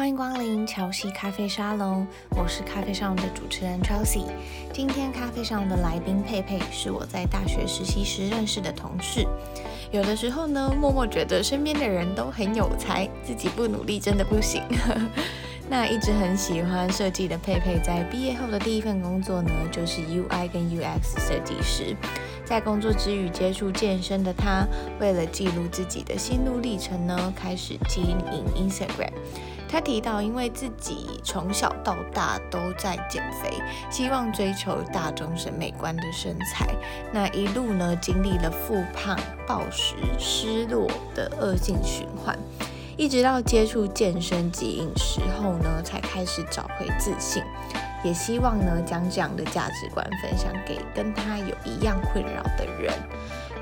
欢迎光临乔西咖啡沙龙，我是咖啡上的主持人 Chelsea。今天咖啡上的来宾佩佩是我在大学实习时认识的同事。有的时候呢，默默觉得身边的人都很有才，自己不努力真的不行。那一直很喜欢设计的佩佩，在毕业后的第一份工作呢，就是 UI 跟 UX 设计师。在工作之余接触健身的他，为了记录自己的心路历程呢，开始经营 Instagram。他提到，因为自己从小到大都在减肥，希望追求大众审美观的身材。那一路呢，经历了复胖、暴食、失落的恶性循环。一直到接触健身及饮食后呢，才开始找回自信，也希望呢将这样的价值观分享给跟他有一样困扰的人。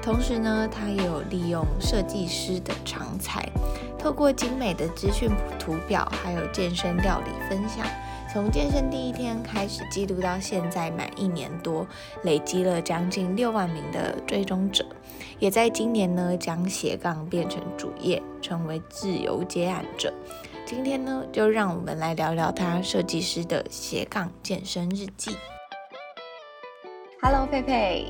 同时呢，他也有利用设计师的长才，透过精美的资讯图表，还有健身料理分享。从健身第一天开始记录到现在满一年多，累积了将近六万名的追踪者，也在今年呢将斜杠变成主业，成为自由接案者。今天呢，就让我们来聊聊他设计师的斜杠健身日记。Hello，佩佩。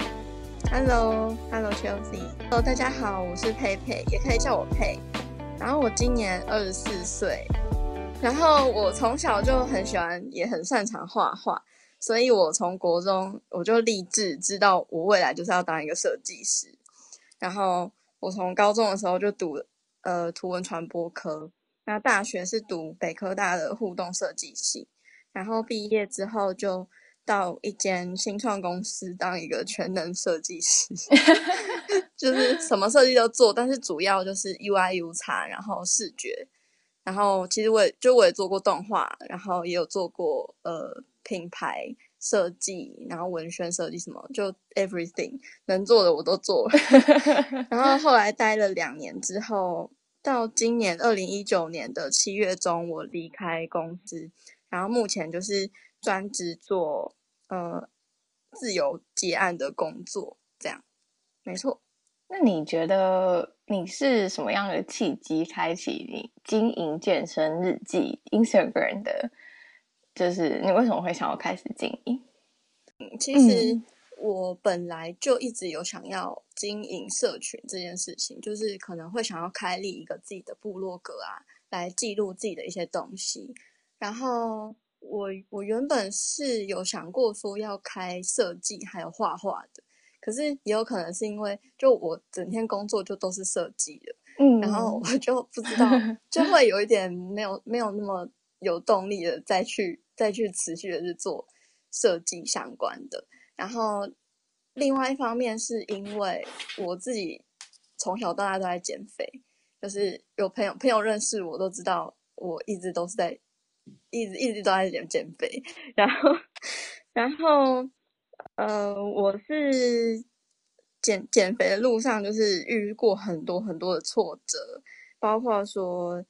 Hello，Hello，Chelsea。Hello，大家好，我是佩佩，也可以叫我佩。然后我今年二十四岁。然后我从小就很喜欢，也很擅长画画，所以我从国中我就立志，知道我未来就是要当一个设计师。然后我从高中的时候就读呃图文传播科，那大学是读北科大的互动设计系，然后毕业之后就到一间新创公司当一个全能设计师，就是什么设计都做，但是主要就是 UI UX，然后视觉。然后其实我也就我也做过动画，然后也有做过呃品牌设计，然后文宣设计什么，就 everything 能做的我都做了。然后后来待了两年之后，到今年二零一九年的七月中，我离开公司，然后目前就是专职做呃自由接案的工作，这样没错。那你觉得你是什么样的契机开启你经营健身日记 Instagram 的？就是你为什么会想要开始经营？嗯，其实我本来就一直有想要经营社群这件事情，就是可能会想要开立一个自己的部落格啊，来记录自己的一些东西。然后我我原本是有想过说要开设计还有画画的。可是也有可能是因为，就我整天工作就都是设计的，嗯，然后我就不知道，就会有一点没有没有那么有动力的再去再去持续的去做设计相关的。然后另外一方面是因为我自己从小到大都在减肥，就是有朋友朋友认识我都知道，我一直都是在一直一直都在减减肥，然后然后。呃，我是减减肥的路上，就是遇过很多很多的挫折，包括说，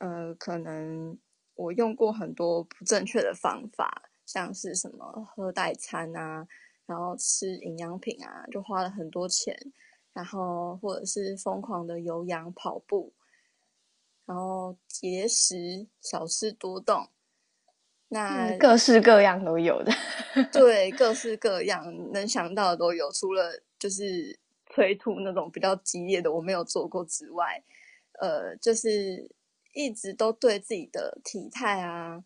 呃，可能我用过很多不正确的方法，像是什么喝代餐啊，然后吃营养品啊，就花了很多钱，然后或者是疯狂的有氧跑步，然后节食，少吃多动。那各式各样都有的，对，各式各样能想到的都有，除了就是催吐那种比较激烈的我没有做过之外，呃，就是一直都对自己的体态啊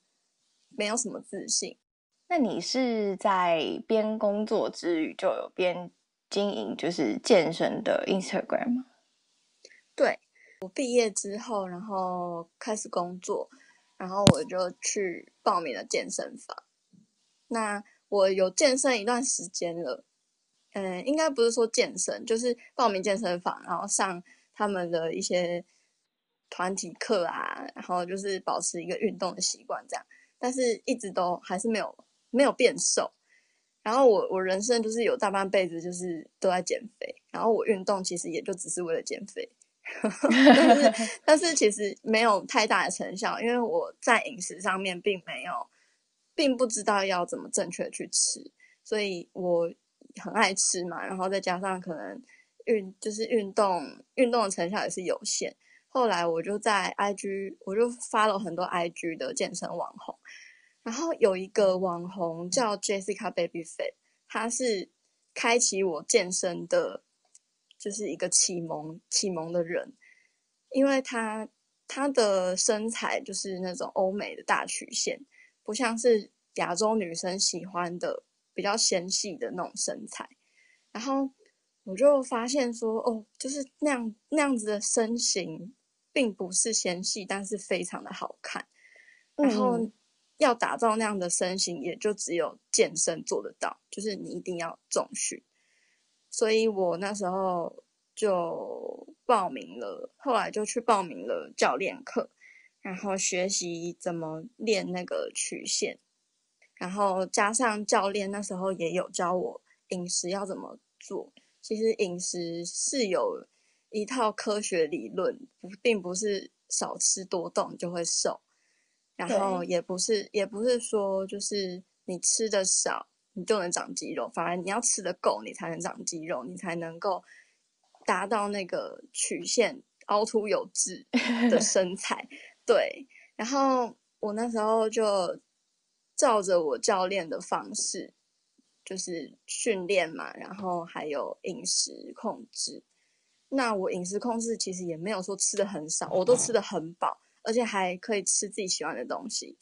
没有什么自信。那你是在边工作之余就有边经营就是健身的 Instagram 吗？对，我毕业之后，然后开始工作。然后我就去报名了健身房。那我有健身一段时间了，嗯，应该不是说健身，就是报名健身房，然后上他们的一些团体课啊，然后就是保持一个运动的习惯这样。但是一直都还是没有没有变瘦。然后我我人生就是有大半辈子就是都在减肥，然后我运动其实也就只是为了减肥。但是，但是其实没有太大的成效，因为我在饮食上面并没有，并不知道要怎么正确去吃，所以我很爱吃嘛，然后再加上可能运就是运动，运动的成效也是有限，后来我就在 IG，我就发了很多 IG 的健身网红，然后有一个网红叫 Jessica Babyfit，她是开启我健身的，就是一个启蒙启蒙的人，因为她她的身材就是那种欧美的大曲线，不像是亚洲女生喜欢的比较纤细的那种身材，然后。我就发现说，哦，就是那样那样子的身形，并不是纤细，但是非常的好看。然后要打造那样的身形，也就只有健身做得到，就是你一定要重训。所以我那时候就报名了，后来就去报名了教练课，然后学习怎么练那个曲线，然后加上教练那时候也有教我饮食要怎么做。其实饮食是有一套科学理论，不，并不是少吃多动就会瘦，然后也不是，也不是说就是你吃的少你就能长肌肉，反而你要吃的够，你才能长肌肉，你才能够达到那个曲线凹凸有致的 身材。对，然后我那时候就照着我教练的方式。就是训练嘛，然后还有饮食控制。那我饮食控制其实也没有说吃的很少，我都吃的很饱，而且还可以吃自己喜欢的东西。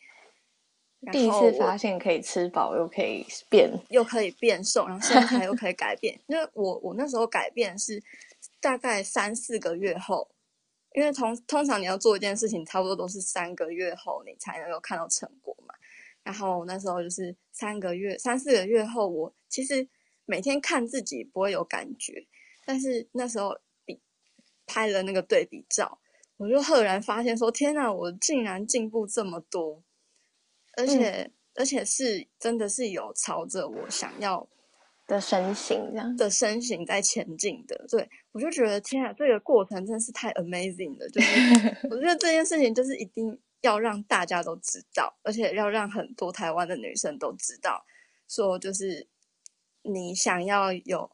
第一次发现可以吃饱又可以变，又可以变瘦，然后身材又 可以改变。因为我我那时候改变是大概三四个月后，因为通通常你要做一件事情，差不多都是三个月后你才能够看到成果嘛。然后那时候就是三个月、三四个月后，我其实每天看自己不会有感觉，但是那时候比拍了那个对比照，我就赫然发现说：“天哪，我竟然进步这么多！”而且、嗯、而且是真的是有朝着我想要的身形这样的身形在前进的。对，我就觉得天啊，这个过程真的是太 amazing 了！就是 我觉得这件事情就是一定。要让大家都知道，而且要让很多台湾的女生都知道，说就是你想要有，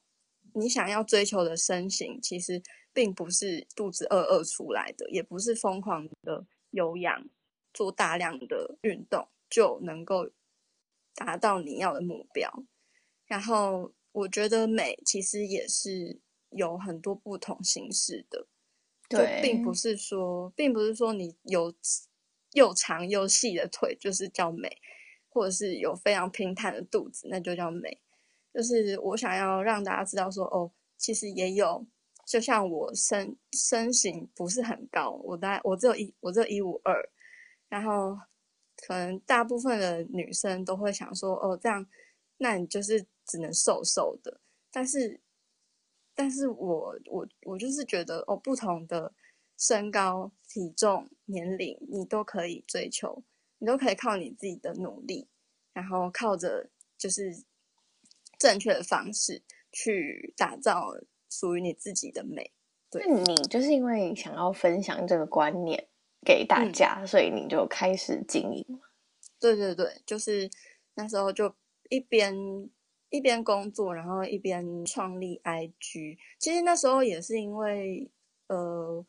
你想要追求的身形，其实并不是肚子饿饿出来的，也不是疯狂的有氧做大量的运动就能够达到你要的目标。然后我觉得美其实也是有很多不同形式的，对，并不是说，并不是说你有。又长又细的腿就是叫美，或者是有非常平坦的肚子，那就叫美。就是我想要让大家知道说，哦，其实也有，就像我身身形不是很高，我大概我只有一我只有一五二，然后可能大部分的女生都会想说，哦，这样，那你就是只能瘦瘦的。但是，但是我我我就是觉得，哦，不同的。身高、体重、年龄，你都可以追求，你都可以靠你自己的努力，然后靠着就是正确的方式去打造属于你自己的美。对，那你就是因为想要分享这个观念给大家，嗯，所以你就开始经营。对对对，就是那时候就一边一边工作，然后一边创立 IG。其实那时候也是因为呃。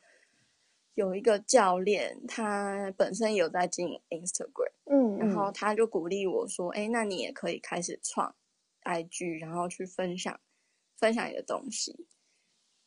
有一个教练，他本身有在经营 Instagram，嗯，然后他就鼓励我说：“哎，那你也可以开始创 IG，然后去分享分享你的东西。”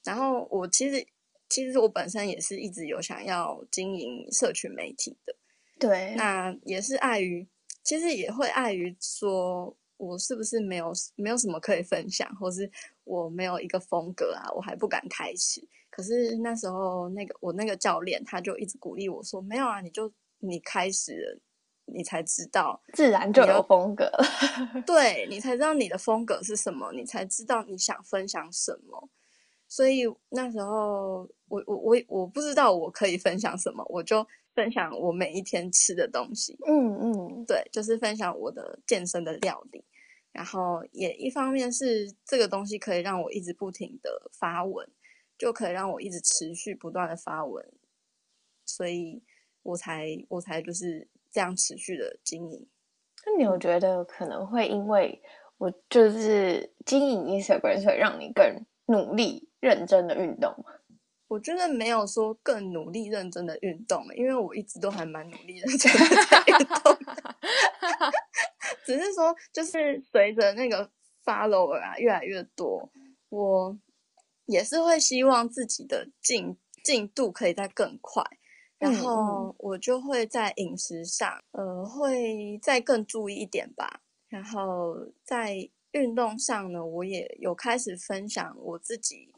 然后我其实其实我本身也是一直有想要经营社群媒体的，对，那也是碍于，其实也会碍于说我是不是没有没有什么可以分享，或是我没有一个风格啊，我还不敢开始。可是那时候，那个我那个教练他就一直鼓励我说：“没有啊，你就你开始了，你才知道，自然就有风格了。对，你才知道你的风格是什么，你才知道你想分享什么。所以那时候，我我我我不知道我可以分享什么，我就分享我每一天吃的东西。嗯嗯，对，就是分享我的健身的料理，然后也一方面是这个东西可以让我一直不停的发文。”就可以让我一直持续不断的发文，所以我才我才就是这样持续的经营。那你有觉得可能会因为我就是经营 Instagram，所以让你更努力认真的运动吗？我觉得没有说更努力认真的运动，因为我一直都还蛮努力认真的在 运动的，只是说就是随着那个 follower 啊越来越多，我也是会希望自己的进进度可以再更快，然后我就会在饮食上，呃，会再更注意一点吧，然后在运动上呢，我也有开始分享我自己。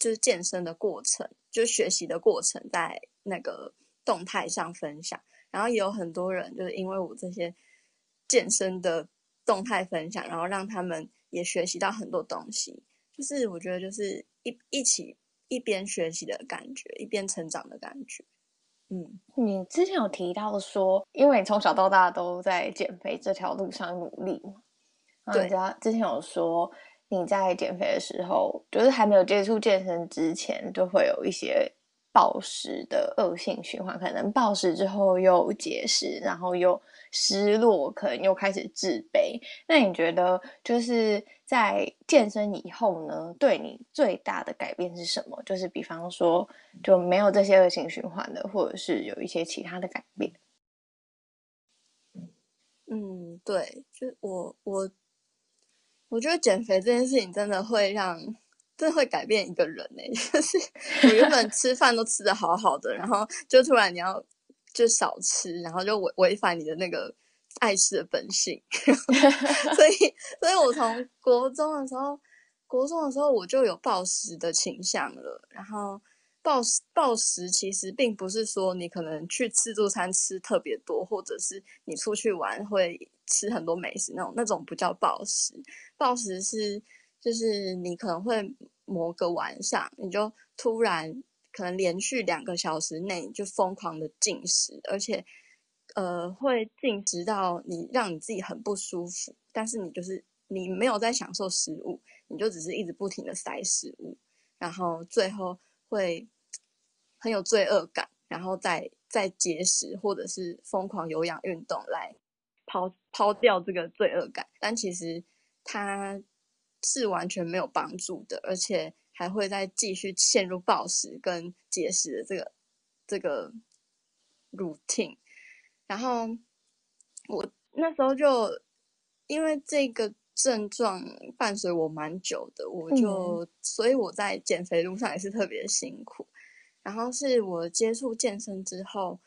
就是健身的过程，就是学习的过程，在那个动态上分享，然后也有很多人就是因为我这些健身的动态分享，然后让他们也学习到很多东西。就是我觉得就是一一起一边学习的感觉，一边成长的感觉。嗯，你之前有提到说，因为你从小到大都在减肥这条路上努力嘛？对，之前有说。你在减肥的时候，就是还没有接触健身之前，就会有一些暴食的恶性循环，可能暴食之后又节食，然后又失落，可能又开始自卑。那你觉得，就是在健身以后呢，对你最大的改变是什么？就是比方说，就没有这些恶性循环的，或者是有一些其他的改变？嗯，对，就我我。我觉得减肥这件事情真的会让，真的会改变一个人呢。就是我原本吃饭都吃得好好的，然后就突然你要就少吃，然后就违违反你的那个爱吃的本性。所 以，所以我从国中的时候，国中的时候我就有暴食的倾向了。然后暴食暴食其实并不是说你可能去自助餐吃特别多，或者是你出去玩会。吃很多美食那种，那种不叫暴食。暴食是就是你可能会某个晚上，你就突然可能连续两个小时内就疯狂的进食，而且呃会进食到你让你自己很不舒服，但是你就是你没有在享受食物，你就只是一直不停的塞食物，然后最后会很有罪恶感，然后再再节食或者是疯狂有氧运动来。抛抛掉这个罪恶感，但其实它是完全没有帮助的，而且还会再继续陷入暴食跟节食的这个这个 routine。然后我那时候就因为这个症状伴随我蛮久的，我就、嗯、所以我在减肥路上也是特别辛苦。然后是我接触健身之后。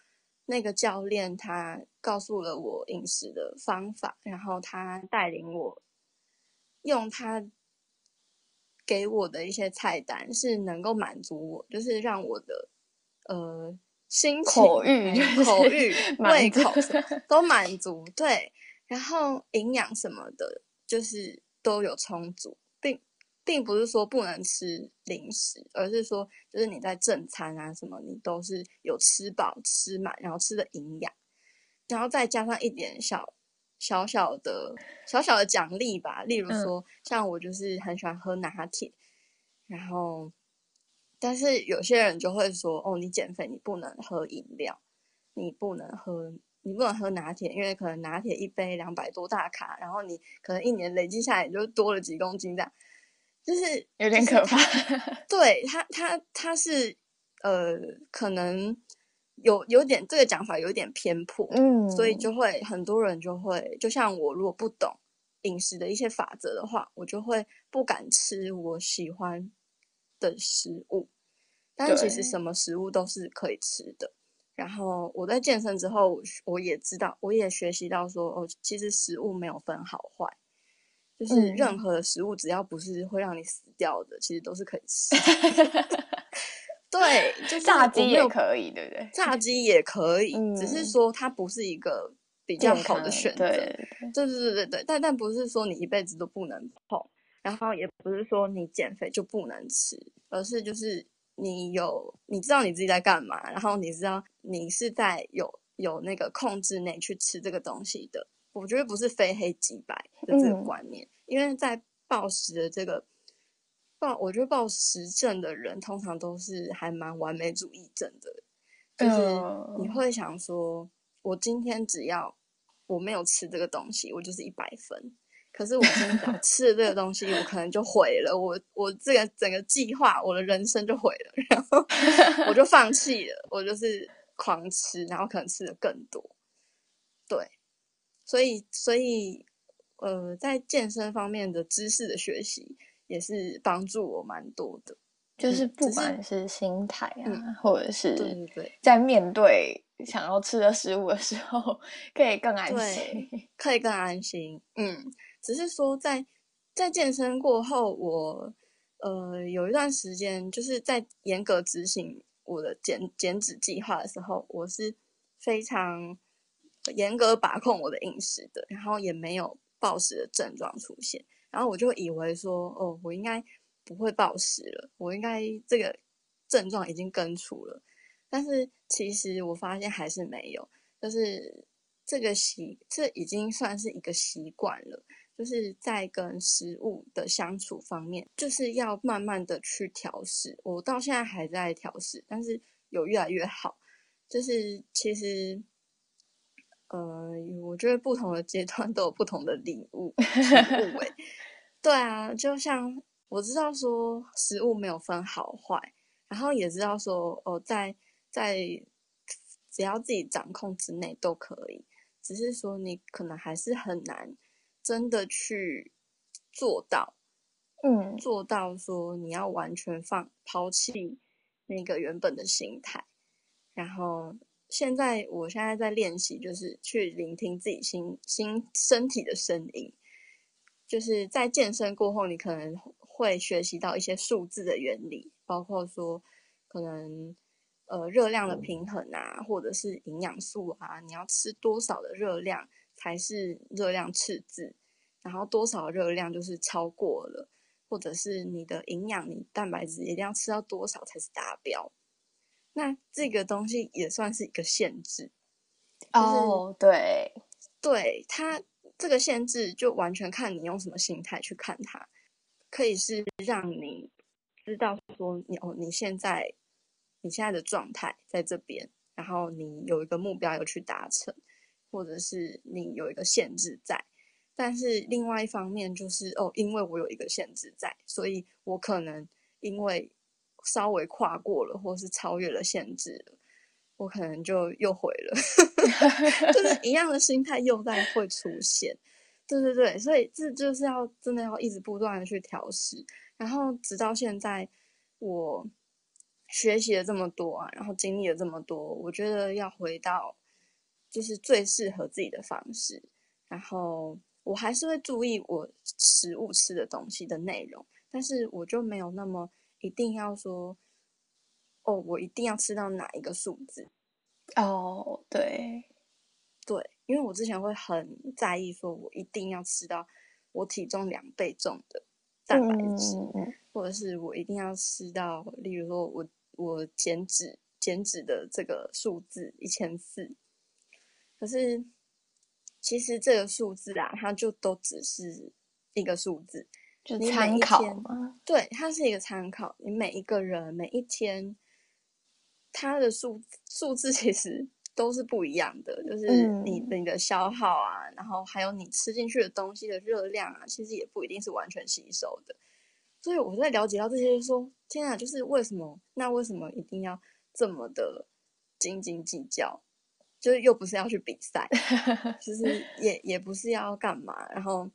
那个教练他告诉了我饮食的方法，然后他带领我用他给我的一些菜单，是能够满足我，就是让我的呃心情、口欲、口欲、胃口都满足。对，然后营养什么的，就是都有充足，并。并不是说不能吃零食，而是说，就是你在正餐啊什么，你都是有吃饱吃满，然后吃的营养，然后再加上一点小小小的小小的奖励吧。例如说，嗯、像我就是很喜欢喝拿铁，然后，但是有些人就会说，哦，你减肥你不能喝饮料，你不能喝你不能喝拿铁，因为可能拿铁一杯两百多大卡，然后你可能一年累积下来就多了几公斤这样。就是有点可怕，对他，他他是呃，可能有有点这个讲法有点偏颇，嗯，所以就会很多人就会，就像我如果不懂饮食的一些法则的话，我就会不敢吃我喜欢的食物，但其实什么食物都是可以吃的。然后我在健身之后，我也知道，我也学习到说，哦，其实食物没有分好坏。就是任何的食物，只要不是会让你死掉的，嗯、其实都是可以吃。对，就是炸鸡也可以，对不对？炸鸡也可以，嗯、只是说它不是一个比较好的选择。对，对，对，对，对，对。但但不是说你一辈子都不能碰，然后也不是说你减肥就不能吃，而是就是你有你知道你自己在干嘛，然后你知道你是在有有那个控制内去吃这个东西的。我觉得不是非黑即白的这个观念，嗯、因为在暴食的这个暴，我觉得暴食症的人通常都是还蛮完美主义症的，就是你会想说，我今天只要我没有吃这个东西，我就是一百分，可是我今天只要吃了这个东西，我可能就毁了我我这个整个计划，我的人生就毁了，然后我就放弃了，我就是狂吃，然后可能吃的更多。对，所以所以呃，在健身方面的知识的学习也是帮助我蛮多的，就是不管是心态啊，嗯、或者是对对对，在面对想要吃的食物的时候，可以更安心，可以更安心，嗯。只是说，在在健身过后，我呃有一段时间就是在严格执行我的减减脂计划的时候，我是非常严格把控我的饮食的，然后也没有暴食的症状出现，然后我就以为说，哦，我应该不会暴食了，我应该这个症状已经根除了，但是其实我发现还是没有，就是这个习，这已经算是一个习惯了。就是在跟食物的相处方面，就是要慢慢的去调试。我到现在还在调试，但是有越来越好。就是其实，呃，我觉得不同的阶段都有不同的领悟。领悟欸，对啊，就像我知道说食物没有分好坏，然后也知道说哦，在在只要自己掌控之内都可以，只是说你可能还是很难。真的去做到，嗯，做到说你要完全放抛弃那个原本的心态，然后现在我现在在练习，就是去聆听自己心心身体的声音，就是在健身过后，你可能会学习到一些数字的原理，包括说可能呃热量的平衡啊，或者是营养素啊，你要吃多少的热量。才是热量赤字，然后多少热量就是超过了，或者是你的营养，你蛋白质一定要吃到多少才是达标。那这个东西也算是一个限制。哦、oh, 就是，对，对，它这个限制就完全看你用什么心态去看它，可以是让你知道说你哦，你现在你现在的状态在这边，然后你有一个目标要去达成。或者是你有一个限制在，但是另外一方面就是哦，因为我有一个限制在，所以我可能因为稍微跨过了，或是超越了限制了，我可能就又回了，就是一样的心态又在会出现，对对对，所以这就是要真的要一直不断的去调试，然后直到现在我学习了这么多啊，然后经历了这么多，我觉得要回到。就是最适合自己的方式，然后我还是会注意我食物吃的东西的内容，但是我就没有那么一定要说，哦，我一定要吃到哪一个数字。哦，对，对，因为我之前会很在意，说我一定要吃到我体重两倍重的蛋白质，或者是我一定要吃到，例如说我我减脂减脂的这个数字一千四。可是，其实这个数字啊，它就都只是一个数字，就参考吗。对，它是一个参考。你每一个人每一天，它的数数字其实都是不一样的，就是你你的消耗啊，然后还有你吃进去的东西的热量啊，其实也不一定是完全吸收的。所以我在了解到这些，说天啊，就是为什么？那为什么一定要这么的斤斤计较？就是又不是要去比赛，就是也也不是要干嘛，然后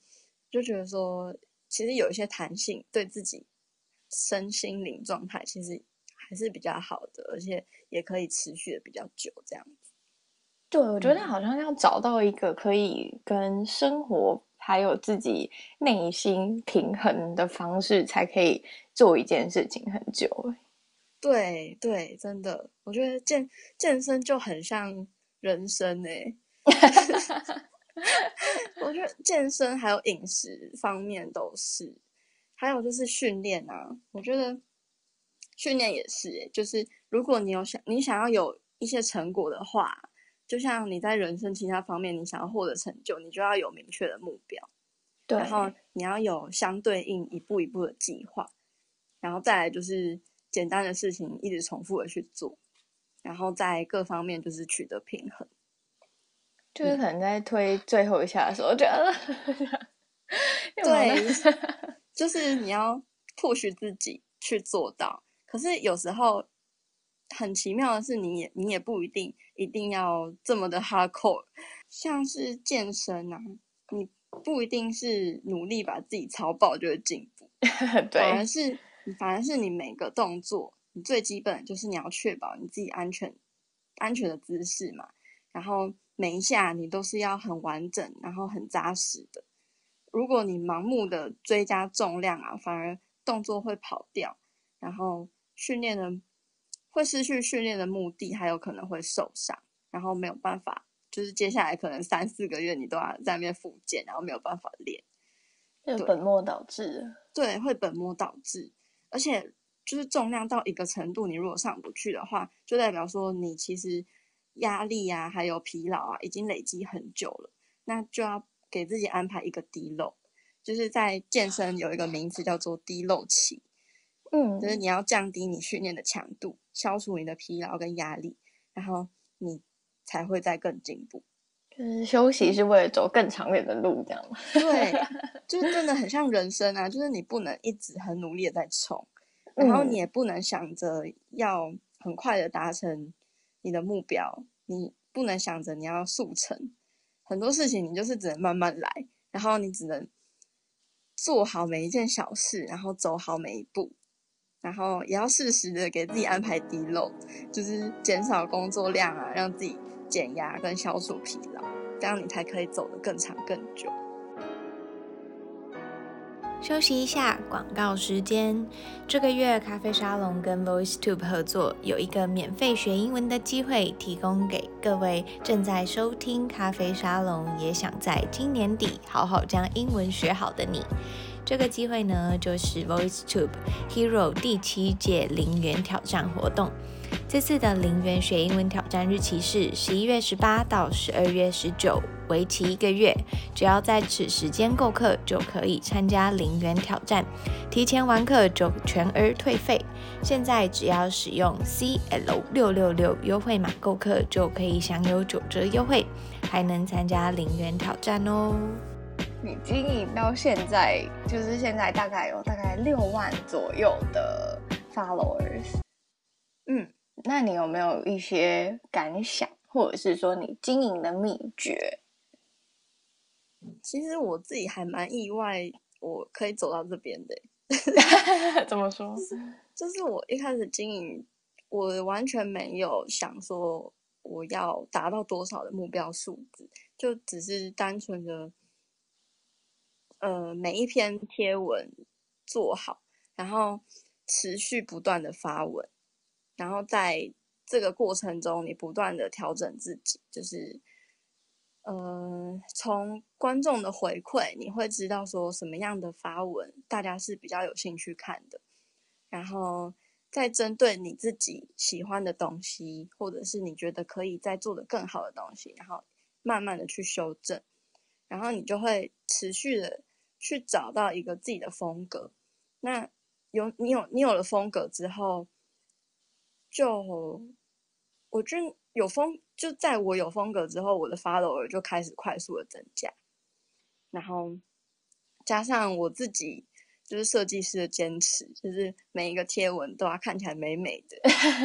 就觉得说，其实有一些弹性，对自己身心灵状态其实还是比较好的，而且也可以持续的比较久这样子。对，我觉得好像要找到一个可以跟生活还有自己内心平衡的方式，才可以做一件事情很久。对对，真的，我觉得健健身就很像。人生呢、欸，我觉得健身还有饮食方面都是，还有就是训练啊，我觉得训练也是、欸，就是如果你有想你想要有一些成果的话，就像你在人生其他方面你想要获得成就，你就要有明确的目标，对，然后你要有相对应一步一步的计划，然后再来就是简单的事情一直重复的去做。然后在各方面就是取得平衡，就是可能在推最后一下的时候，觉得 对，就是你要 push 自己去做到。可是有时候很奇妙的是，你也你也不一定一定要这么的 hardcore，像是健身啊，你不一定是努力把自己操爆就会进步，对，反而是反而是你每个动作，你最基本就是你要确保你自己安全安全的姿势嘛，然后每一下你都是要很完整，然后很扎实的。如果你盲目的追加重量啊，反而动作会跑掉，然后。训练的会失去训练的目的，还有可能会受伤，然后没有办法，就是接下来可能三四个月你都要在那边复健，然后没有办法练，就本末倒置。对，会本末倒置，而且就是重量到一个程度，你如果上不去的话，就代表说你其实压力啊，还有疲劳啊，已经累积很久了，那就要给自己安排一个 deload，就是在健身有一个名词叫做 deload 期。嗯，就是你要降低你训练的强度，消除你的疲劳跟压力，然后你才会再更进步。就是休息是为了走更长远的路，这样吗？对，就是真的很像人生啊，就是你不能一直很努力的在冲，然后你也不能想着要很快的达成你的目标，你不能想着你要速成，很多事情你就是只能慢慢来，然后你只能做好每一件小事，然后走好每一步。然后也要适时的给自己安排 deload，就是减少工作量啊，让自己减压跟消除疲劳，这样你才可以走得更长更久。休息一下，广告时间。这个月咖啡沙龙跟 VoiceTube 合作，有一个免费学英文的机会，提供给各位正在收听咖啡沙龙，也想在今年底好好将英文学好的你。这个机会呢，就是 VoiceTube Hero 第七届零元挑战活动。这次的零元学英文挑战日期是十一月十八到十二月十九，为期一个月。只要在此时间购课，就可以参加零元挑战。提前完课就全额退费。现在只要使用 CL 六六六优惠码购课，就可以享有九折优惠，还能参加零元挑战哦。你经营到现在，就是现在大概有大概六万左右的 followers。嗯，那你有没有一些感想，或者是说你经营的秘诀？其实我自己还蛮意外，我可以走到这边的。怎么说？就是我一开始经营，我完全没有想说我要达到多少的目标数字，就只是单纯的。呃，每一篇贴文做好，然后持续不断的发文，然后在这个过程中，你不断的调整自己，就是，呃，从观众的回馈，你会知道说什么样的发文大家是比较有兴趣看的，然后再针对你自己喜欢的东西，或者是你觉得可以再做的更好的东西，然后慢慢的去修正，然后你就会持续的。去找到一个自己的风格，那有你有你有了风格之后，就我觉得有风，就在我有风格之后，我的 follower 就开始快速的增加，然后加上我自己就是设计师的坚持，就是每一个贴文都要看起来美美的，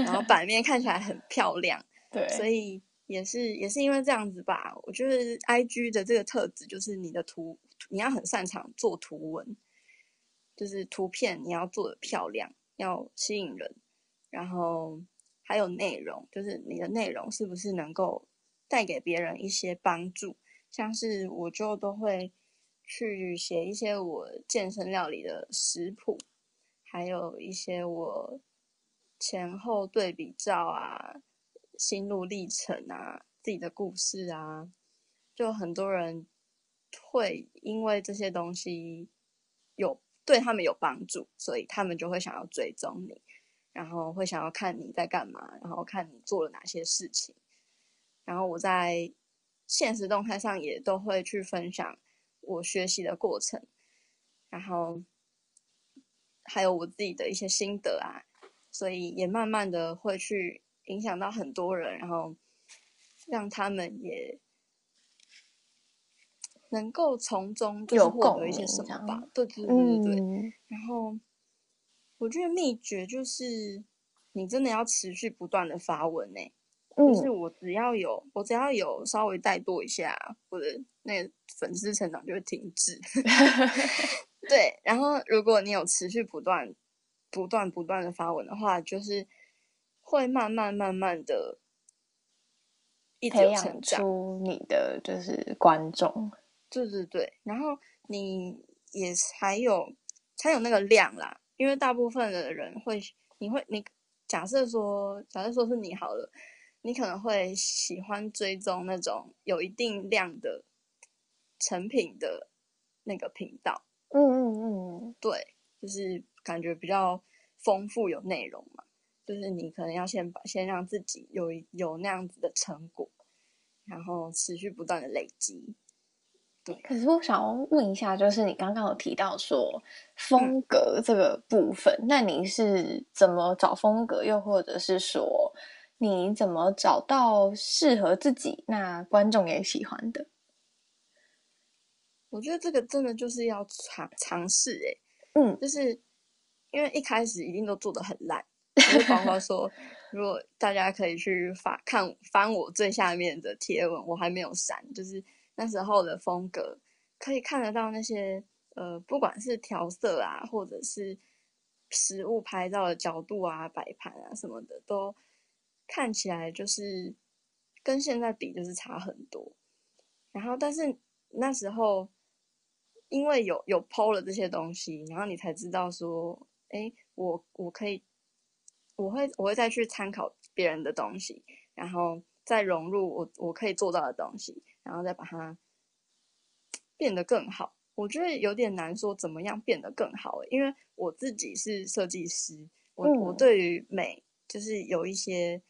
然后 版面看起来很漂亮，对，所以也是也是因为这样子吧，我觉得 IG 的这个特质就是你的图。你要很擅长做图文，就是图片你要做的漂亮，要吸引人，然后还有内容，就是你的内容是不是能够带给别人一些帮助？像是我就都会去写一些我健身料理的食谱，还有一些我前后对比照啊、心路历程啊、自己的故事啊，就很多人。会因为这些东西有对他们有帮助，所以他们就会想要追踪你，然后会想要看你在干嘛，然后看你做了哪些事情。然后我在现实动态上也都会去分享我学习的过程，然后还有我自己的一些心得啊，所以也慢慢的会去影响到很多人，然后让他们也。能够从中就是获得一些什么吧。对对对对对。嗯、然后我觉得秘诀就是你真的要持续不断的发文呢、欸。嗯、就是我只要有我只要有稍微怠惰一下，我的那个粉丝成长就会停滞。对，然后如果你有持续不断、不断、不断的发文的话，就是会慢慢、慢慢的一直培养出你的就是观众。对对对，然后你也才有才有那个量啦，因为大部分的人会，你会你假设说，假设说是你好了。你可能会喜欢追踪那种有一定量的成品的那个频道，嗯嗯嗯，对，就是感觉比较丰富有内容嘛。就是你可能要先把先让自己有有那样子的成果，然后持续不断的累积。对，可是我想要问一下，就是你刚刚有提到说风格这个部分，嗯、那你是怎么找风格？又或者是说？你怎么找到适合自己，那观众也喜欢的？我觉得这个真的就是要尝尝试诶，嗯，就是因为一开始一定都做的很烂。就是包括说，如果大家可以去翻看翻我最下面的贴文，我还没有删，就是那时候的风格，可以看得到那些呃，不管是调色啊，或者是实物拍照的角度啊、摆盘啊什么的，都。看起来就是跟现在比就是差很多，然后但是那时候因为有有 PO 了这些东西，然后你才知道说，哎，我我可以，我会我会再去参考别人的东西，然后再融入我我可以做到的东西，然后再把它变得更好。我觉得有点难说怎么样变得更好，因为我自己是设计师，我我对于美就是有一些。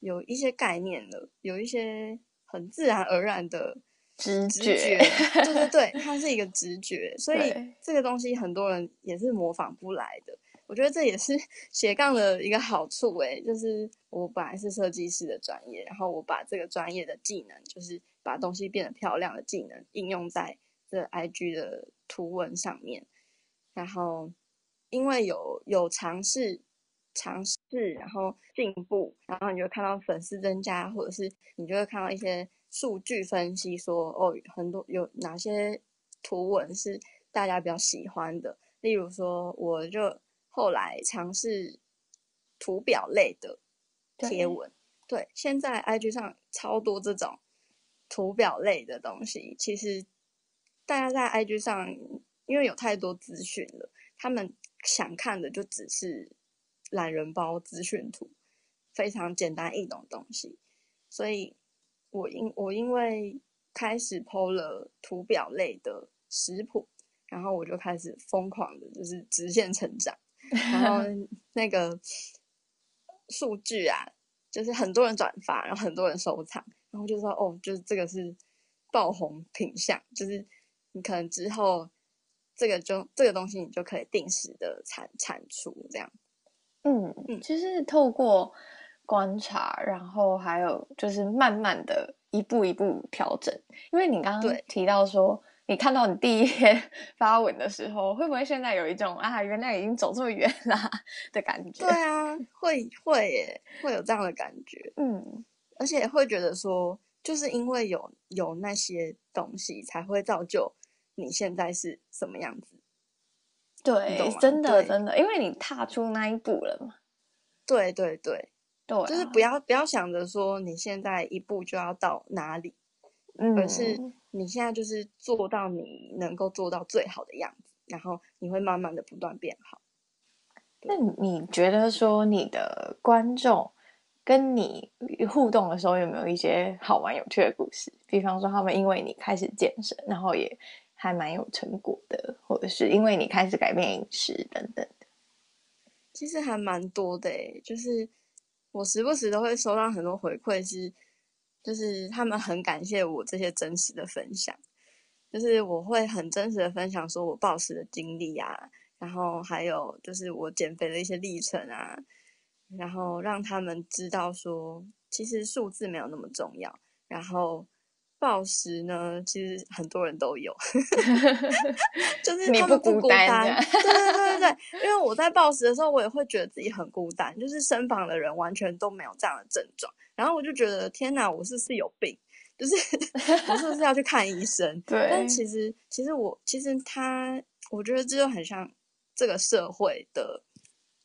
有一些概念的，有一些很自然而然的直觉，对对对，它是一个直觉，所以这个东西很多人也是模仿不来的。我觉得这也是 斜杠的一个好处，诶，就是我本来是设计师的专业，然后我把这个专业的技能，就是把东西变得漂亮的技能，应用在这 IG 的图文上面，然后因为有有尝试。尝试，然后进步，然后你就看到粉丝增加，或者是你就会看到一些数据分析说，说哦，很多有哪些图文是大家比较喜欢的。例如说，我就后来尝试图表类的贴文，对，对，现在 IG 上超多这种图表类的东西。其实大家在 IG 上，因为有太多资讯了，他们想看的就只是。懒人包资讯图，非常简单易懂的东西，所以我因我因为开始 PO 了图表类的食谱，然后我就开始疯狂的，就是直线成长，然后那个数据啊，就是很多人转发，然后很多人收藏，然后就说哦，就是这个是爆红品相，就是你可能之后这个就这个东西你就可以定时的产产出这样。嗯，其实透过观察，然后还有就是慢慢的一步一步调整。因为你刚刚提到说，你看到你第一天 发文的时候，会不会现在有一种啊，原来已经走这么远了 的感觉？对啊，会会耶，会有这样的感觉。嗯，而且会觉得说，就是因为有有那些东西，才会造就你现在是什么样子。对，真的真的，因为你踏出那一步了嘛。对对对对，就是不要不要想着说你现在一步就要到哪里，嗯，而是你现在就是做到你能够做到最好的样子，然后你会慢慢的不断变好。那你觉得说你的观众跟你互动的时候有没有一些好玩有趣的故事？比方说他们因为你开始健身，然后也。还蛮有成果的，或者是因为你开始改变饮食等等的，其实还蛮多的，就是我时不时都会收到很多回馈，是就是他们很感谢我这些真实的分享，就是我会很真实的分享说我暴食的经历啊，然后还有就是我减肥的一些历程啊，然后让他们知道说其实数字没有那么重要，然后暴食呢，其实很多人都有，就是他们不孤单。对对对对对，因为我在暴食的时候，我也会觉得自己很孤单，就是身旁的人完全都没有这样的症状，然后我就觉得天哪，我是不是有病？就是我是不是要去看医生？对，但其实其实我其实他，我觉得这就很像这个社会的。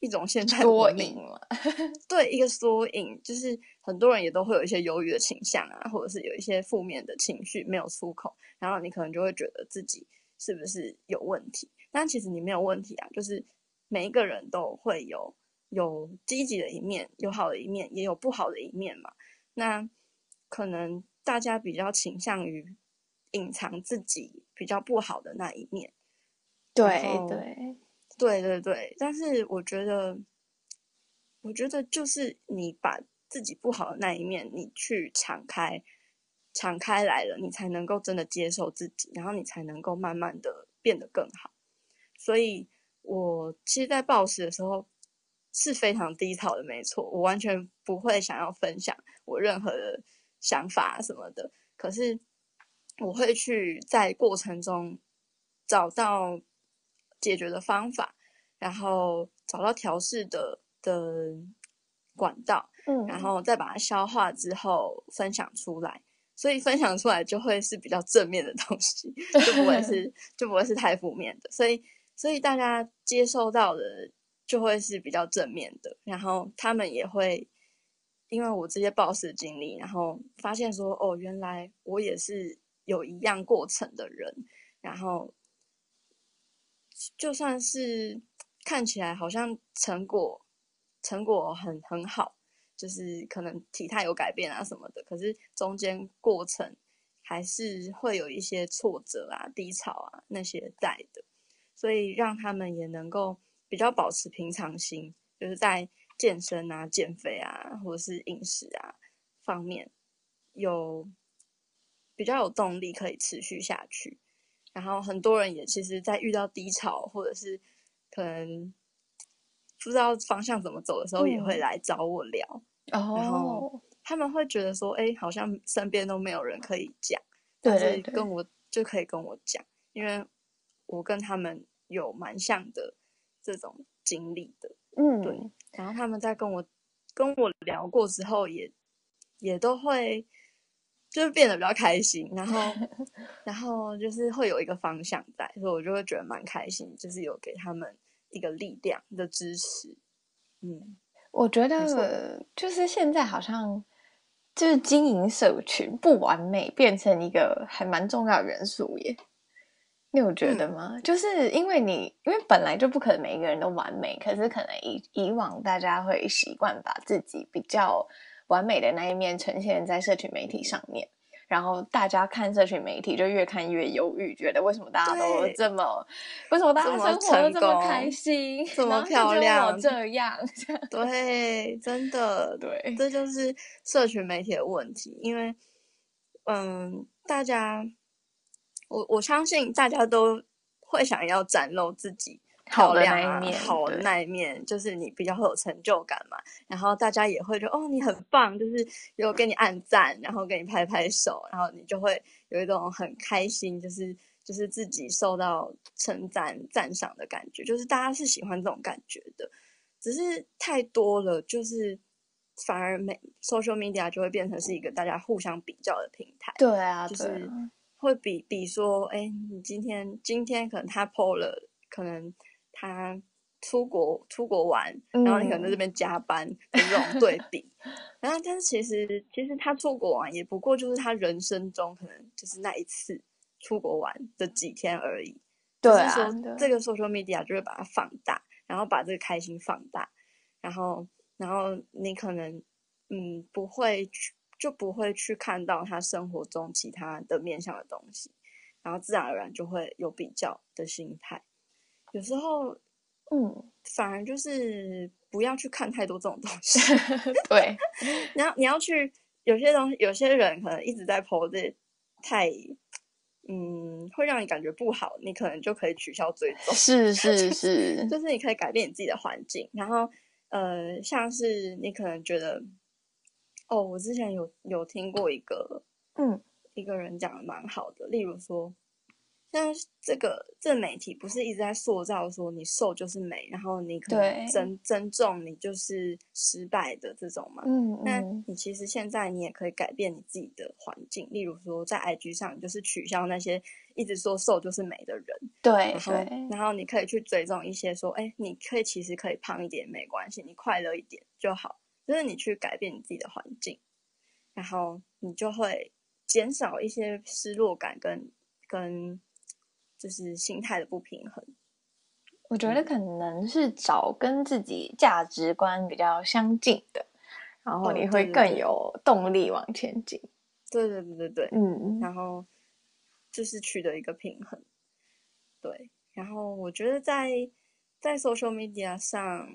一种现在缩影嘛，对，一个缩影，就是很多人也都会有一些忧郁的倾向啊，或者是有一些负面的情绪没有出口，然后你可能就会觉得自己是不是有问题？但其实你没有问题啊，就是每一个人都会有有积极的一面，有好的一面，也有不好的一面嘛。那可能大家比较倾向于隐藏自己比较不好的那一面，对对。对对对，但是我觉得，我觉得就是你把自己不好的那一面，你去敞开，敞开来了，你才能够真的接受自己，然后你才能够慢慢的变得更好。所以，我其实，在暴食的时候是非常低潮的，没错，我完全不会想要分享我任何的想法什么的。可是，我会去在过程中找到。解决的方法，然后找到调试的的管道，嗯，然后再把它消化之后分享出来，所以分享出来就会是比较正面的东西，就不会是 就不会是太负面的，所以所以大家接受到的就会是比较正面的，然后他们也会因为我这些暴食经历，然后发现说哦，原来我也是有一样过程的人，然后。就算是看起来好像成果成果很很好，就是可能体态有改变啊什么的，可是中间过程还是会有一些挫折啊、低潮啊那些在的，所以让他们也能够比较保持平常心，就是在健身啊、减肥啊或者是饮食啊方面有比较有动力可以持续下去。然后很多人也其实，在遇到低潮或者是可能不知道方向怎么走的时候，也会来找我聊。哦，然后他们会觉得说：“哎，好像身边都没有人可以讲，对，对，对，跟我就可以跟我讲，因为我跟他们有蛮像的这种经历的。”嗯，对。然后他们在跟我跟我聊过之后也，也也都会。就是变得比较开心，然后，然后就是会有一个方向在，所以我就会觉得蛮开心，就是有给他们一个力量的支持。嗯，我觉得就是现在好像就是经营社群不完美变成一个还蛮重要的元素耶。你有觉得吗？嗯，就是因为你因为本来就不可能每一个人都完美，可是可能以以往大家会习惯把自己比较。完美的那一面呈现在社群媒体上面，然后大家看社群媒体就越看越忧郁，觉得为什么大家都这么，为什么大家生活都这么开心，这么漂亮，这样，对，真的，对，这就是社群媒体的问题，因为，嗯，大家，我我相信大家都会想要展露自己。漂亮啊，好的那一面，就是你比较会有成就感嘛，然后大家也会觉得哦，你很棒，就是有给你按赞，然后给你拍拍手，然后你就会有一种很开心，就是就是自己受到称赞赞赏的感觉，就是大家是喜欢这种感觉的，只是太多了，就是反而没 social media 就会变成是一个大家互相比较的平台，对啊，就是会比比说，哎，你今天今天可能他 po 了，可能。他出国出国玩，然后你可能在这边加班的这种对比，然后但是其实其实他出国玩也不过就是他人生中可能就是那一次出国玩的几天而已。对啊，说这个 social media 就会把它放大，然后把这个开心放大，然后然后你可能嗯不会去就不会去看到他生活中其他的面向的东西，然后自然而然就会有比较的心态。有时候，嗯，反而就是不要去看太多这种东西。对，你要你要去有些东西，有些人可能一直在 po 这太，嗯，会让你感觉不好，你可能就可以取消追踪。是是是，就是你可以改变你自己的环境。然后，呃，像是你可能觉得，哦，我之前有有听过一个，嗯，一个人讲的蛮好的，例如说。像这个这媒体不是一直在塑造说你瘦就是美，然后你可能增增重你就是失败的这种嘛。嗯，嗯，那你其实现在你也可以改变你自己的环境，例如说在 IG 上，就是取消那些一直说瘦就是美的人。对，然后你可以去追踪一些说，哎，你可以其实可以胖一点没关系，你快乐一点就好。就是你去改变你自己的环境，然后你就会减少一些失落感跟跟。就是心态的不平衡，我觉得可能是找跟自己价值观比较相近的，然后你会更有动力往前进。对对对对对，嗯，然后就是取得一个平衡。对，然后我觉得在在 social media 上，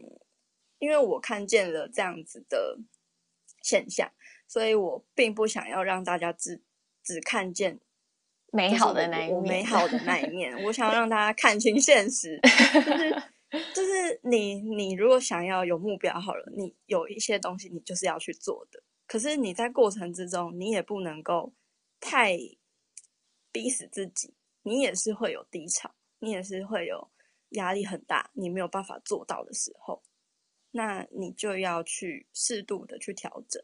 因为我看见了这样子的现象，所以我并不想要让大家只只看见。美好的那一面，美好的那一面，我想要让大家看清现实，就是就是你你如果想要有目标好了，你有一些东西你就是要去做的，可是你在过程之中，你也不能够太逼死自己，你也是会有低潮，你也是会有压力很大，你没有办法做到的时候，那你就要去适度的去调整。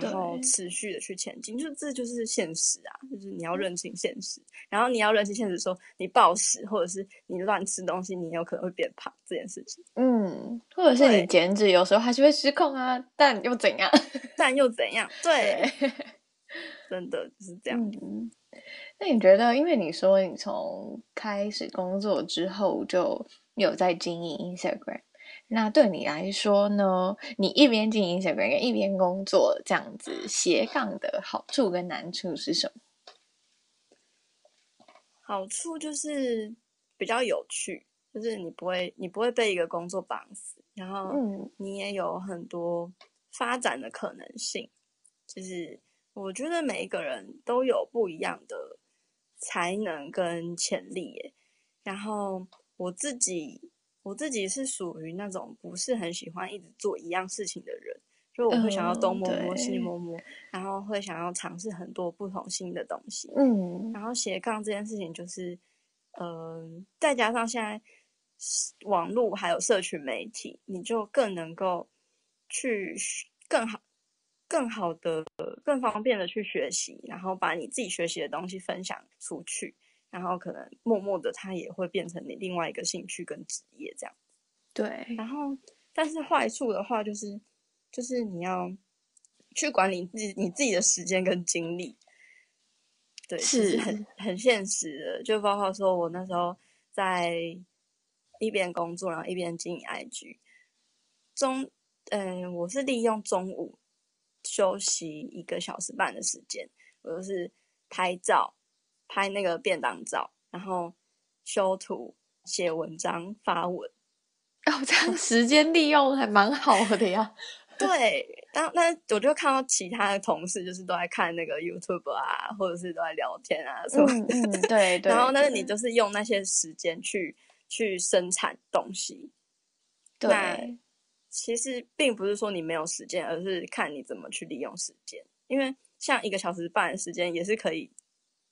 然后持续的去前进，就这就是现实啊！就是你要认清现实，然后你要认清现实，说你暴食或者是你乱吃东西，你有可能会变胖这件事情。嗯，或者是你减脂，有时候还是会失控啊，但又怎样？但又怎样？对，对真的就是这样。嗯，那你觉得，因为你说你从开始工作之后就有在经营 Instagram。那对你来说呢？你一边经营 Instagram，一边工作，这样子斜杠的好处跟难处是什么？好处就是比较有趣，就是你不会你不会被一个工作绑死，然后你也有很多发展的可能性。就是我觉得每一个人都有不一样的才能跟潜力耶，然后我自己。我自己是属于那种不是很喜欢一直做一样事情的人，就我会想要东摸摸西摸摸，然后会想要尝试很多不同新的东西。嗯，然后斜杠这件事情就是，嗯、呃，再加上现在网络还有社群媒体，你就更能够去更好、更好的、更方便的去学习，然后把你自己学习的东西分享出去。然后可能默默的，它也会变成你另外一个兴趣跟职业这样。对。然后，但是坏处的话，就是就是你要去管理自己你自己的时间跟精力。对，是很很现实的。就包括说我那时候在一边工作，然后一边经营 IG。中，嗯，我是利用中午休息一个小时半的时间，我就是拍照。拍那个便当照，然后修图、写文章、发文，哦，这样时间利用还蛮好的呀。对，那那我就看到其他的同事就是都在看那个 YouTube 啊，或者是都在聊天啊什么的。嗯嗯、对对。然后，但是你就是用那些时间去去生产东西。对。那其实并不是说你没有时间，而是看你怎么去利用时间。因为像一个小时半的时间也是可以。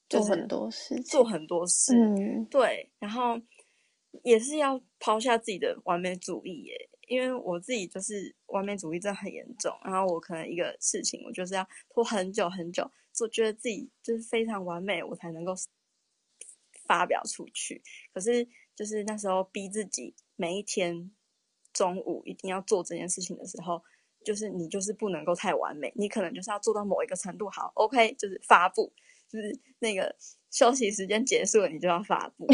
做很多事，做很多事，嗯，对，然后也是要抛下自己的完美主义耶，因为我自己就是完美主义真的很严重，然后我可能一个事情，我就是要拖很久很久，就觉得自己就是非常完美，我才能够发表出去。可是就是那时候逼自己每一天中午一定要做这件事情的时候，就是你就是不能够太完美，你可能就是要做到某一个程度，好，OK，就是发布。就是那个休息时间结束了，你就要发布，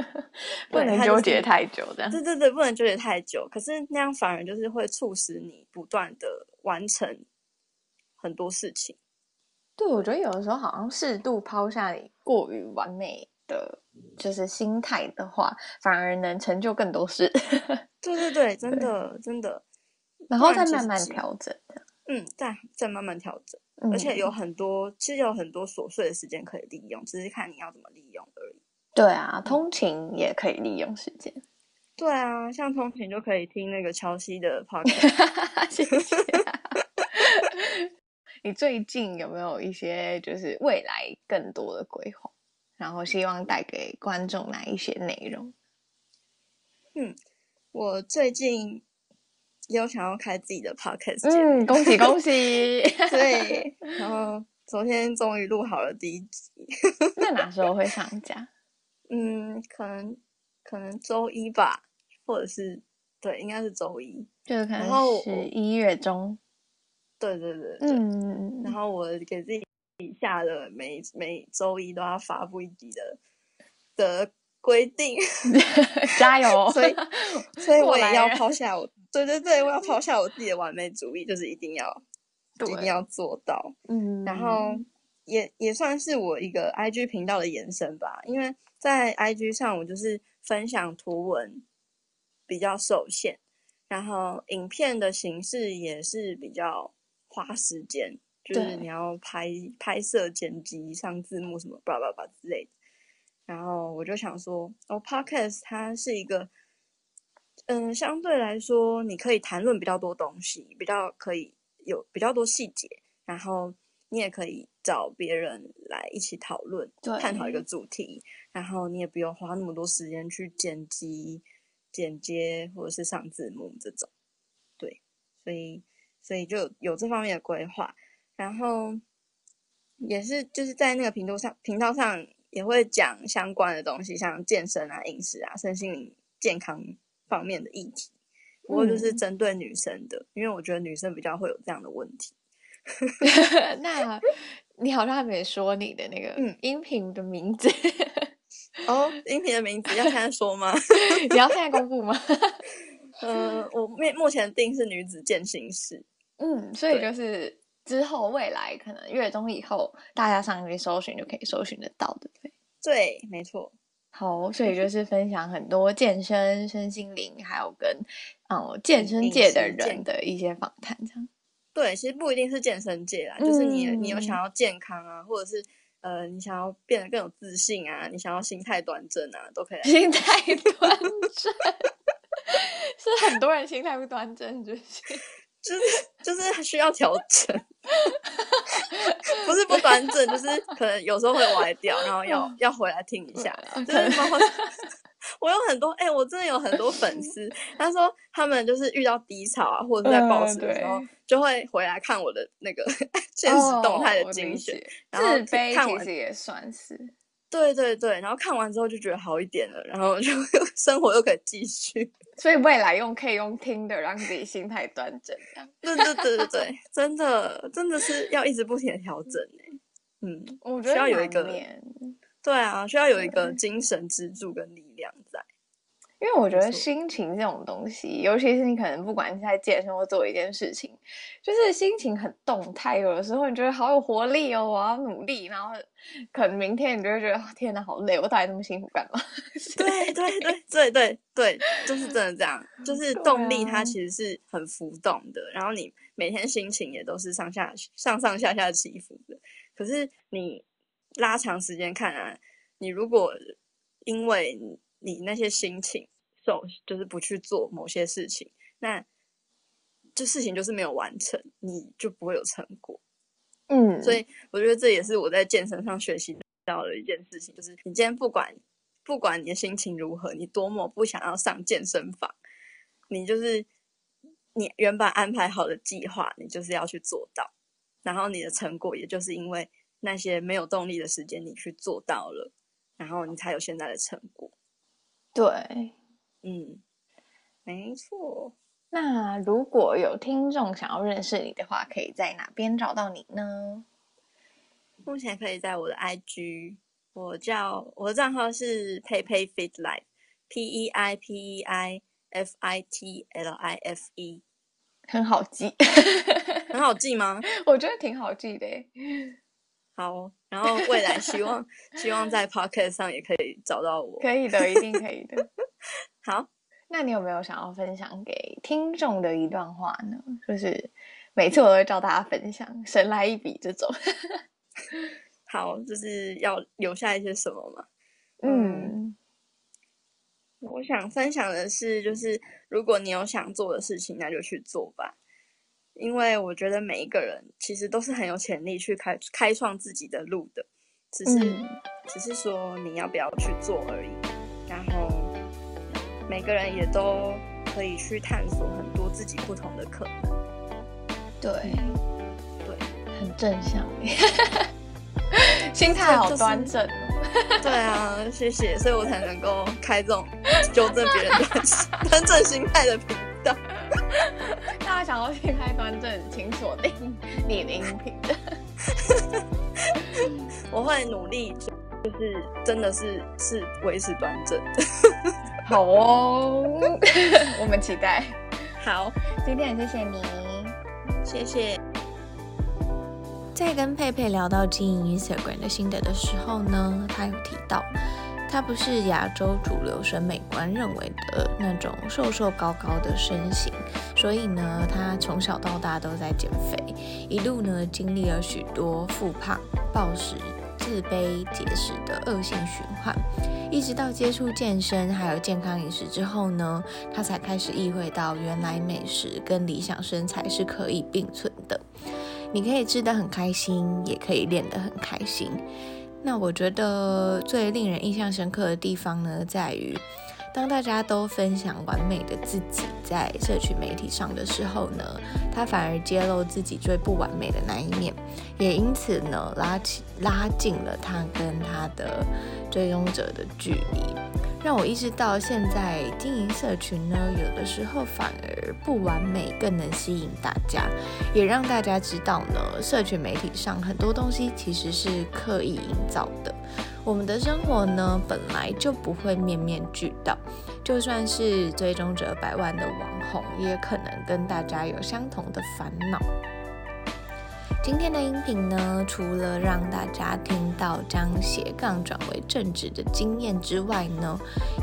不能纠结太久这样。对对对，不能纠结太久。可是那样反而就是会促使你不断的完成很多事情。对，我觉得有的时候好像适度抛下你过于完美的就是心态的话，反而能成就更多事。对对 对，真的真的。然后再慢慢调整。嗯，再再慢慢调整。而且有很多，其实有很多琐碎的时间可以利用，只是看你要怎么利用而已。对啊，通勤也可以利用时间。对啊，像通勤就可以听那个乔西的 podcast。谢谢。你最近有没有一些就是未来更多的规划？然后希望带给观众哪一些内容？嗯，我最近有想要开自己的 podcast，嗯，恭喜恭喜！对，然后昨天终于录好了第一集，那哪时候会上架？嗯，可能可能周一吧，或者是对，应该是周一，就是可能十一月中。对对对对，嗯，然后我给自己下了每每周一都要发布一集的的规定，加油！所以所以我也要抛下我，对对对，我要抛下我自己的完美主义，就是一定要一定要做到，嗯，然后也也算是我一个 IG 频道的延伸吧，因为在 IG 上我就是分享图文比较受限，然后影片的形式也是比较。花时间就是你要拍拍摄、剪辑、上字幕什么叭叭叭之类的。然后我就想说，哦，Podcast 它是一个，嗯，相对来说你可以谈论比较多东西，比较可以有比较多细节，然后你也可以找别人来一起讨论，探讨一个主题，然后你也不用花那么多时间去剪辑、剪接或者是上字幕这种。对，所以。所以就有这方面的规划，然后也是就是在那个频道上，频道上也会讲相关的东西，像健身啊、饮食啊、身心灵健康方面的议题。不过就是针对女生的，嗯、因为我觉得女生比较会有这样的问题。那你好像还没说你的那个音频的名字、嗯、哦，音频的名字要现在说吗？你要现在公布吗？嗯、呃，我目目前定是女子健行室。嗯，所以就是之后未来可能月中以后，大家上去搜寻就可以搜寻得到，对不对？对，没错。好，所以就是分享很多健身、身心灵，还有跟哦健身界的人的一些访谈，这样。对，其实不一定是健身界啦，嗯、就是你你有想要健康啊，或者是呃你想要变得更有自信啊，你想要心态端正啊，都可以。心态端正，是很多人心态不端正，就是。就是就是需要调整，不是不端正，就是可能有时候会歪掉，然后要要回来听一下。就是 我有很多哎、欸，我真的有很多粉丝，他说他们就是遇到低潮啊，或者是在暴食的时候，就会回来看我的那个 现实动态的精选，然后看完也算是。对对对，然后看完之后就觉得好一点了，然后就 生活又可以继续。所以未来用可以用听的，让自己心态端正。对对对对对，真的真的是要一直不停的调整。嗯，我觉得需要有一个，对啊，需要有一个精神支柱跟力量在。因为我觉得心情这种东西，尤其是你可能不管是在健身或做一件事情，就是心情很动态。有的时候你觉得好有活力哦，我要努力，然后可能明天你就会觉得天哪，好累，我到底那么辛苦干嘛？对对对对对对，就是真的这样，就 是动力它其实是很浮动的，然后你每天心情也都是上下上上下下起伏的。可是你拉长时间看啊，你如果因为你那些心情受，就是不去做某些事情，那这事情就是没有完成，你就不会有成果。嗯，所以我觉得这也是我在健身上学习到的一件事情，就是你今天不管不管你的心情如何，你多么不想要上健身房，你就是你原本安排好的计划，你就是要去做到，然后你的成果也就是因为那些没有动力的时间你去做到了，然后你才有现在的成果。对，嗯，没错。那如果有听众想要认识你的话，可以在哪边找到你呢？目前可以在我的 IG，我叫我的账号是 Peipei Fit Life，P E I P E I F I T L I F E，很好记，很好记吗？我觉得挺好记的。好，然后未来希望希望在 Podcast 上也可以找到我，可以的，一定可以的。好，那你有没有想要分享给听众的一段话呢？就是每次我都会教大家分享，神来一笔这种。好，就是要留下一些什么嘛？嗯，嗯，我想分享的是，就是如果你有想做的事情，那就去做吧。因为我觉得每一个人其实都是很有潜力去开开创自己的路的，只是、嗯、只是说你要不要去做而已。然后每个人也都可以去探索很多自己不同的可能。对，对，很正向，心态好端正。对啊，谢谢，所以我才能够开这种纠正别人的 端正心态的频道。大家想要心态端正，请锁定你的音频。我会努力，就是真的是是维持端正。好哦，我们期待。好，今天也谢谢你，谢谢。在跟佩佩聊到经营 Instagram 的心得的时候呢，他有提到，他不是亚洲主流审美观认为的那种瘦瘦高高的身形，所以呢，他从小到大都在减肥，一路呢经历了许多复胖、暴食、自卑、节食的恶性循环，一直到接触健身还有健康饮食之后呢，他才开始意会到，原来美食跟理想身材是可以并存的。你可以吃得很开心，也可以练得很开心。那我觉得最令人印象深刻的地方呢，在于当大家都分享完美的自己在社群媒体上的时候呢，他反而揭露自己最不完美的那一面，也因此呢，拉起拉近了他跟他的追踪者的距离。让我意识到，现在经营社群呢，有的时候反而不完美更能吸引大家，也让大家知道呢，社群媒体上很多东西其实是刻意营造的。我们的生活呢，本来就不会面面俱到，就算是追踪者百万的网红，也可能跟大家有相同的烦恼。今天的音频呢，除了让大家听到将斜杠转为正直的经验之外呢，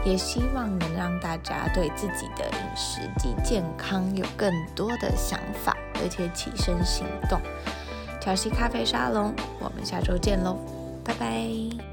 也希望能让大家对自己的饮食及健康有更多的想法，而且起身行动。乔西咖啡沙龙，我们下周见喽，拜拜。